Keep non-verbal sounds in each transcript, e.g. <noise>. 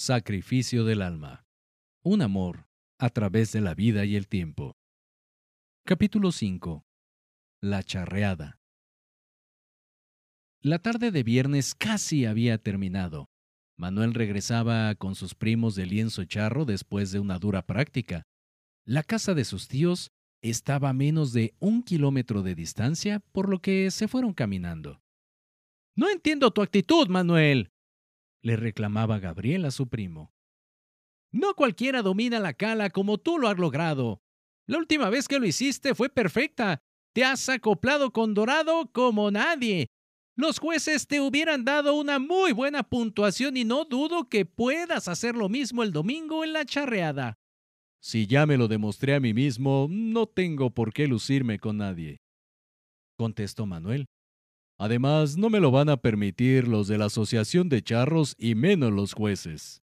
Sacrificio del alma. Un amor a través de la vida y el tiempo. Capítulo 5. La charreada. La tarde de viernes casi había terminado. Manuel regresaba con sus primos de lienzo charro después de una dura práctica. La casa de sus tíos estaba a menos de un kilómetro de distancia, por lo que se fueron caminando. No entiendo tu actitud, Manuel, le reclamaba Gabriel a su primo. No cualquiera domina la cala como tú lo has logrado. La última vez que lo hiciste fue perfecta. Te has acoplado con Dorado como nadie. Los jueces te hubieran dado una muy buena puntuación y no dudo que puedas hacer lo mismo el domingo en la charreada. Si ya me lo demostré a mí mismo, no tengo por qué lucirme con nadie. Contestó Manuel. Además, no me lo van a permitir los de la Asociación de Charros y menos los jueces.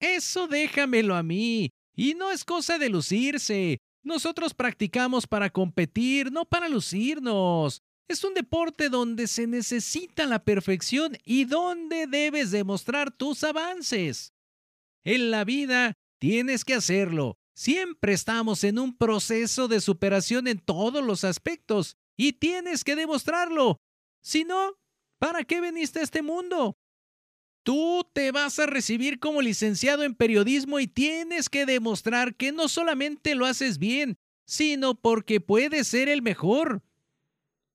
Eso déjamelo a mí. Y no es cosa de lucirse. Nosotros practicamos para competir, no para lucirnos. Es un deporte donde se necesita la perfección y donde debes demostrar tus avances. En la vida tienes que hacerlo. Siempre estamos en un proceso de superación en todos los aspectos y tienes que demostrarlo. Si no, ¿para qué veniste a este mundo? Tú te vas a recibir como licenciado en periodismo y tienes que demostrar que no solamente lo haces bien, sino porque puedes ser el mejor.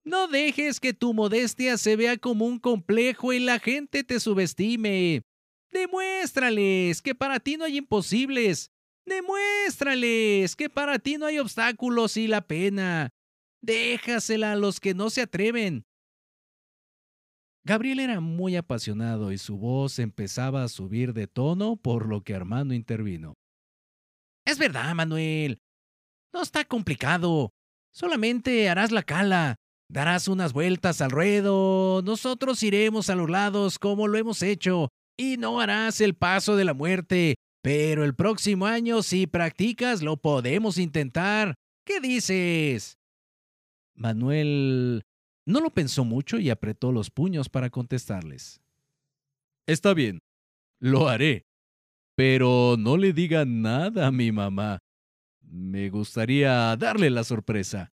No dejes que tu modestia se vea como un complejo y la gente te subestime. Demuéstrales que para ti no hay imposibles. Demuéstrales que para ti no hay obstáculos y la pena. Déjasela a los que no se atreven. Gabriel era muy apasionado y su voz empezaba a subir de tono, por lo que Armando intervino. Es verdad, Manuel. No está complicado. Solamente harás la cala, darás unas vueltas al ruedo, nosotros iremos a los lados como lo hemos hecho, y no harás el paso de la muerte. Pero el próximo año, si practicas, lo podemos intentar. ¿Qué dices? Manuel no lo pensó mucho y apretó los puños para contestarles. Está bien, lo haré. Pero no le diga nada a mi mamá. Me gustaría darle la sorpresa.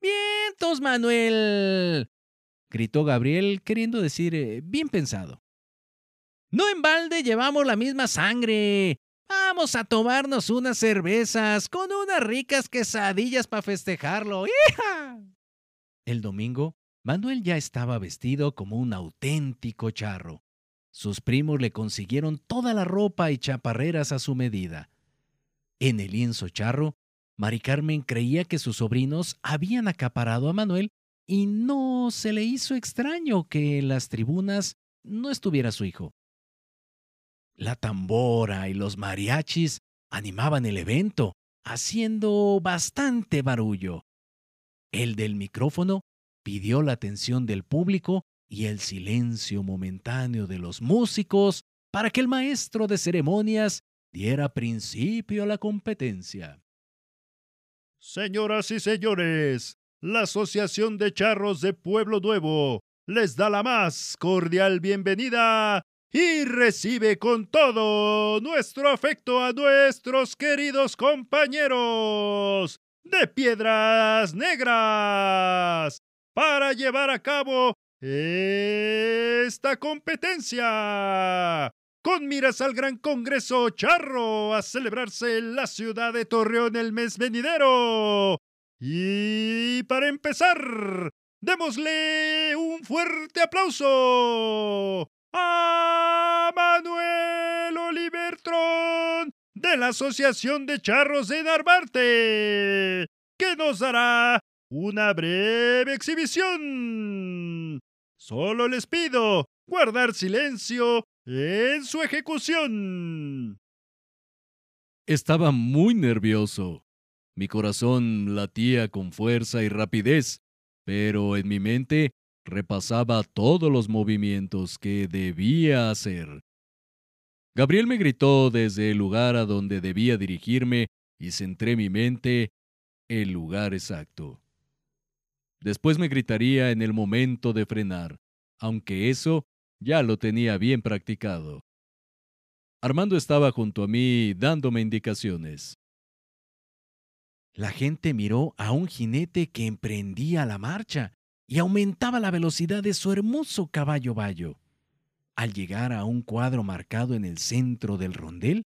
¡Vientos, Manuel! gritó Gabriel, queriendo decir eh, bien pensado. No en balde llevamos la misma sangre. Vamos a tomarnos unas cervezas con unas ricas quesadillas para festejarlo. <laughs> ¡Hija! El domingo, Manuel ya estaba vestido como un auténtico charro. Sus primos le consiguieron toda la ropa y chaparreras a su medida. En el lienzo charro, Mari Carmen creía que sus sobrinos habían acaparado a Manuel y no se le hizo extraño que en las tribunas no estuviera su hijo. La tambora y los mariachis animaban el evento, haciendo bastante barullo. El del micrófono pidió la atención del público y el silencio momentáneo de los músicos para que el maestro de ceremonias diera principio a la competencia. Señoras y señores, la Asociación de Charros de Pueblo Nuevo les da la más cordial bienvenida y recibe con todo nuestro afecto a nuestros queridos compañeros de Piedras Negras para llevar a cabo esta competencia con miras al Gran Congreso Charro a celebrarse en la ciudad de Torreón el mes venidero. Y para empezar, démosle un fuerte aplauso a Manuel de la Asociación de Charros de Narvarte, que nos dará una breve exhibición. Solo les pido guardar silencio en su ejecución. Estaba muy nervioso. Mi corazón latía con fuerza y rapidez, pero en mi mente repasaba todos los movimientos que debía hacer. Gabriel me gritó desde el lugar a donde debía dirigirme y centré mi mente el lugar exacto. Después me gritaría en el momento de frenar, aunque eso ya lo tenía bien practicado. Armando estaba junto a mí dándome indicaciones. La gente miró a un jinete que emprendía la marcha y aumentaba la velocidad de su hermoso caballo bayo. Al llegar a un cuadro marcado en el centro del rondel,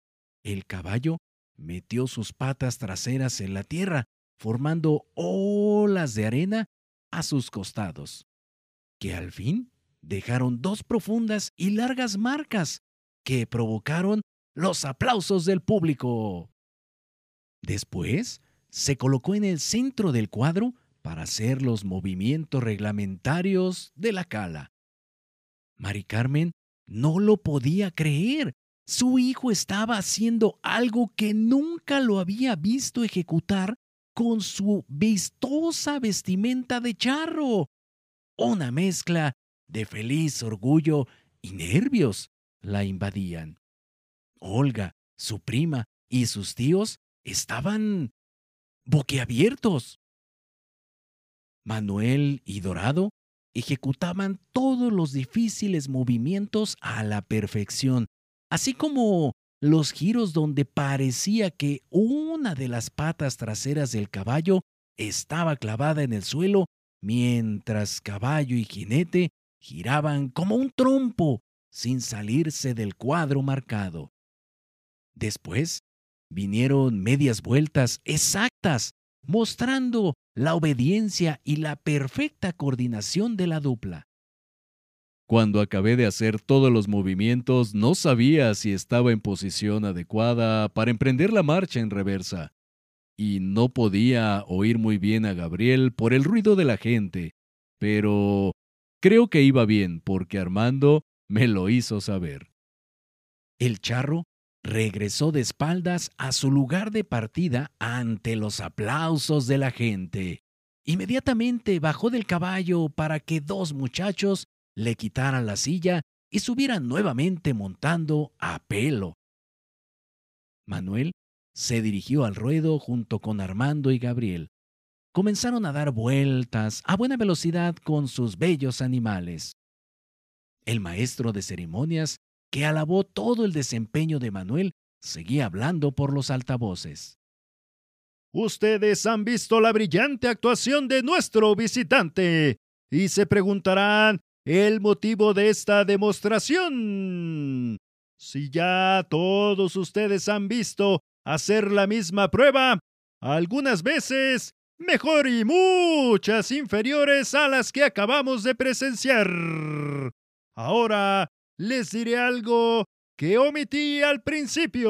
el caballo metió sus patas traseras en la tierra, formando olas de arena a sus costados, que al fin dejaron dos profundas y largas marcas que provocaron los aplausos del público. Después, se colocó en el centro del cuadro para hacer los movimientos reglamentarios de la cala. Mari Carmen no lo podía creer. Su hijo estaba haciendo algo que nunca lo había visto ejecutar con su vistosa vestimenta de charro. Una mezcla de feliz orgullo y nervios la invadían. Olga, su prima y sus tíos estaban boquiabiertos. Manuel y Dorado ejecutaban todos los difíciles movimientos a la perfección, así como los giros donde parecía que una de las patas traseras del caballo estaba clavada en el suelo, mientras caballo y jinete giraban como un trompo sin salirse del cuadro marcado. Después vinieron medias vueltas exactas, mostrando la obediencia y la perfecta coordinación de la dupla. Cuando acabé de hacer todos los movimientos, no sabía si estaba en posición adecuada para emprender la marcha en reversa, y no podía oír muy bien a Gabriel por el ruido de la gente, pero creo que iba bien porque Armando me lo hizo saber. El charro regresó de espaldas a su lugar de partida ante los aplausos de la gente. Inmediatamente bajó del caballo para que dos muchachos le quitaran la silla y subieran nuevamente montando a pelo. Manuel se dirigió al ruedo junto con Armando y Gabriel. Comenzaron a dar vueltas a buena velocidad con sus bellos animales. El maestro de ceremonias, que alabó todo el desempeño de Manuel, seguía hablando por los altavoces. Ustedes han visto la brillante actuación de nuestro visitante y se preguntarán el motivo de esta demostración. Si ya todos ustedes han visto hacer la misma prueba, algunas veces mejor y muchas inferiores a las que acabamos de presenciar. Ahora les diré algo que omití al principio.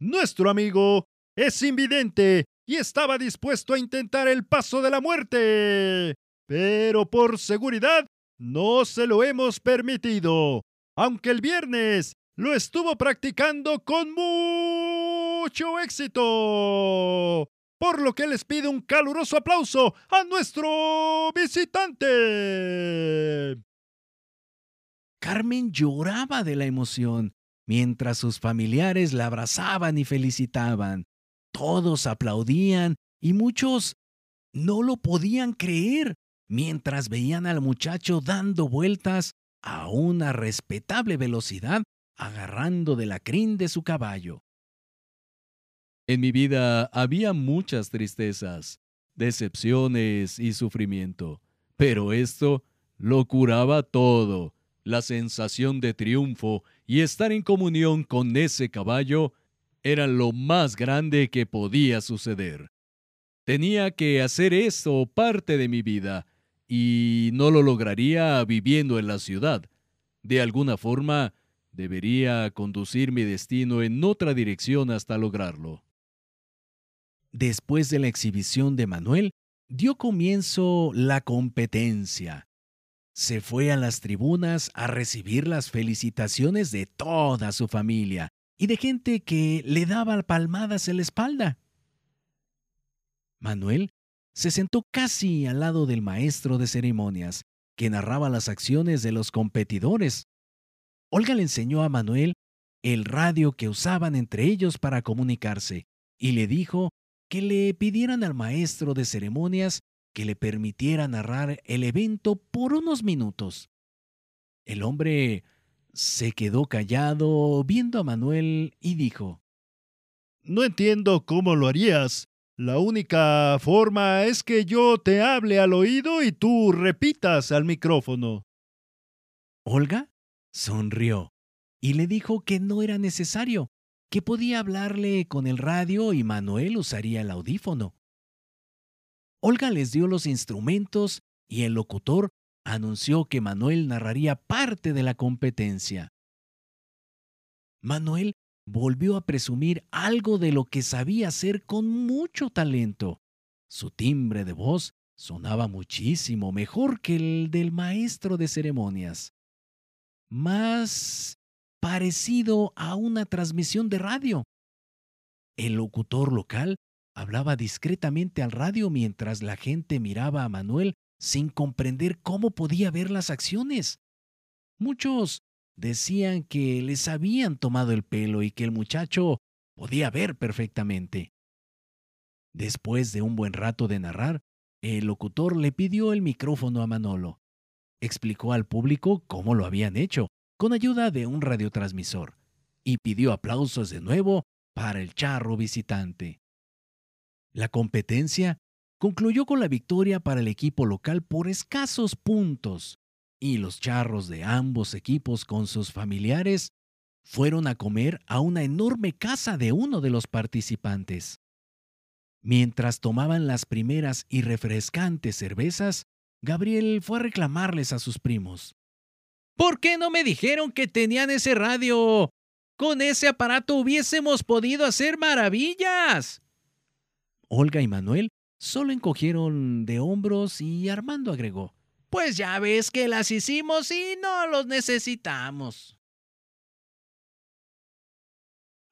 Nuestro amigo es invidente y estaba dispuesto a intentar el paso de la muerte. Pero por seguridad no se lo hemos permitido, aunque el viernes lo estuvo practicando con mucho éxito por lo que les pido un caluroso aplauso a nuestro visitante. Carmen lloraba de la emoción, mientras sus familiares la abrazaban y felicitaban. Todos aplaudían y muchos no lo podían creer mientras veían al muchacho dando vueltas a una respetable velocidad, agarrando de la crin de su caballo. En mi vida había muchas tristezas, decepciones y sufrimiento, pero esto lo curaba todo. La sensación de triunfo y estar en comunión con ese caballo era lo más grande que podía suceder. Tenía que hacer esto parte de mi vida y no lo lograría viviendo en la ciudad. De alguna forma, debería conducir mi destino en otra dirección hasta lograrlo. Después de la exhibición de Manuel, dio comienzo la competencia. Se fue a las tribunas a recibir las felicitaciones de toda su familia y de gente que le daba palmadas en la espalda. Manuel se sentó casi al lado del maestro de ceremonias, que narraba las acciones de los competidores. Olga le enseñó a Manuel el radio que usaban entre ellos para comunicarse y le dijo que le pidieran al maestro de ceremonias que le permitiera narrar el evento por unos minutos. El hombre se quedó callado viendo a Manuel y dijo, No entiendo cómo lo harías. La única forma es que yo te hable al oído y tú repitas al micrófono. Olga sonrió y le dijo que no era necesario, que podía hablarle con el radio y Manuel usaría el audífono. Olga les dio los instrumentos y el locutor anunció que Manuel narraría parte de la competencia. Manuel volvió a presumir algo de lo que sabía hacer con mucho talento. Su timbre de voz sonaba muchísimo mejor que el del maestro de ceremonias. Más parecido a una transmisión de radio. El locutor local hablaba discretamente al radio mientras la gente miraba a Manuel sin comprender cómo podía ver las acciones. Muchos decían que les habían tomado el pelo y que el muchacho podía ver perfectamente. Después de un buen rato de narrar, el locutor le pidió el micrófono a Manolo. Explicó al público cómo lo habían hecho, con ayuda de un radiotransmisor, y pidió aplausos de nuevo para el charro visitante. La competencia concluyó con la victoria para el equipo local por escasos puntos, y los charros de ambos equipos con sus familiares fueron a comer a una enorme casa de uno de los participantes. Mientras tomaban las primeras y refrescantes cervezas, Gabriel fue a reclamarles a sus primos. ¿Por qué no me dijeron que tenían ese radio? Con ese aparato hubiésemos podido hacer maravillas. Olga y Manuel solo encogieron de hombros y Armando agregó, Pues ya ves que las hicimos y no los necesitamos.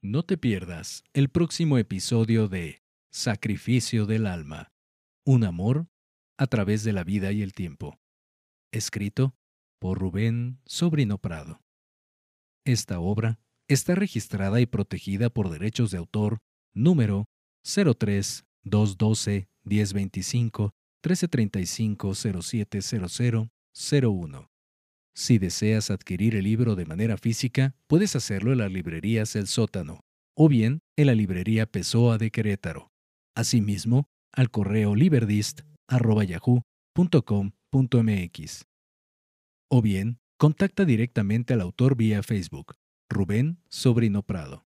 No te pierdas el próximo episodio de Sacrificio del Alma, un amor a través de la vida y el tiempo. Escrito por Rubén Sobrino Prado. Esta obra está registrada y protegida por derechos de autor número 03212 1025 1335 0700 01. Si deseas adquirir el libro de manera física, puedes hacerlo en las librerías El Sótano o bien en la librería Pessoa de Querétaro. Asimismo, al correo liberdist.yahoo.com.mx. O bien, contacta directamente al autor vía Facebook, Rubén Sobrino Prado.